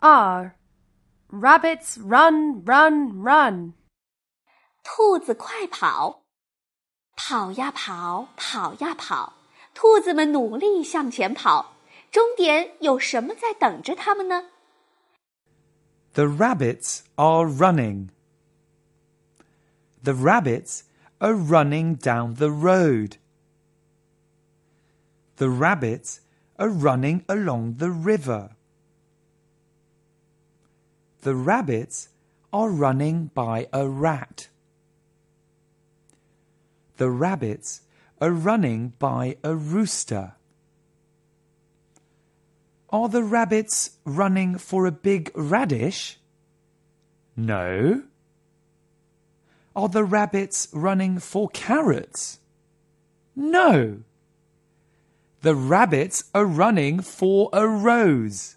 R Rabbits run, run, run? 兔子快跑，跑呀跑，跑呀跑。兔子们努力向前跑。终点有什么在等着他们呢？The rabbits are running. The rabbits are running down the road. The rabbits are running along the river. The rabbits are running by a rat. The rabbits are running by a rooster. Are the rabbits running for a big radish? No. Are the rabbits running for carrots? No. The rabbits are running for a rose.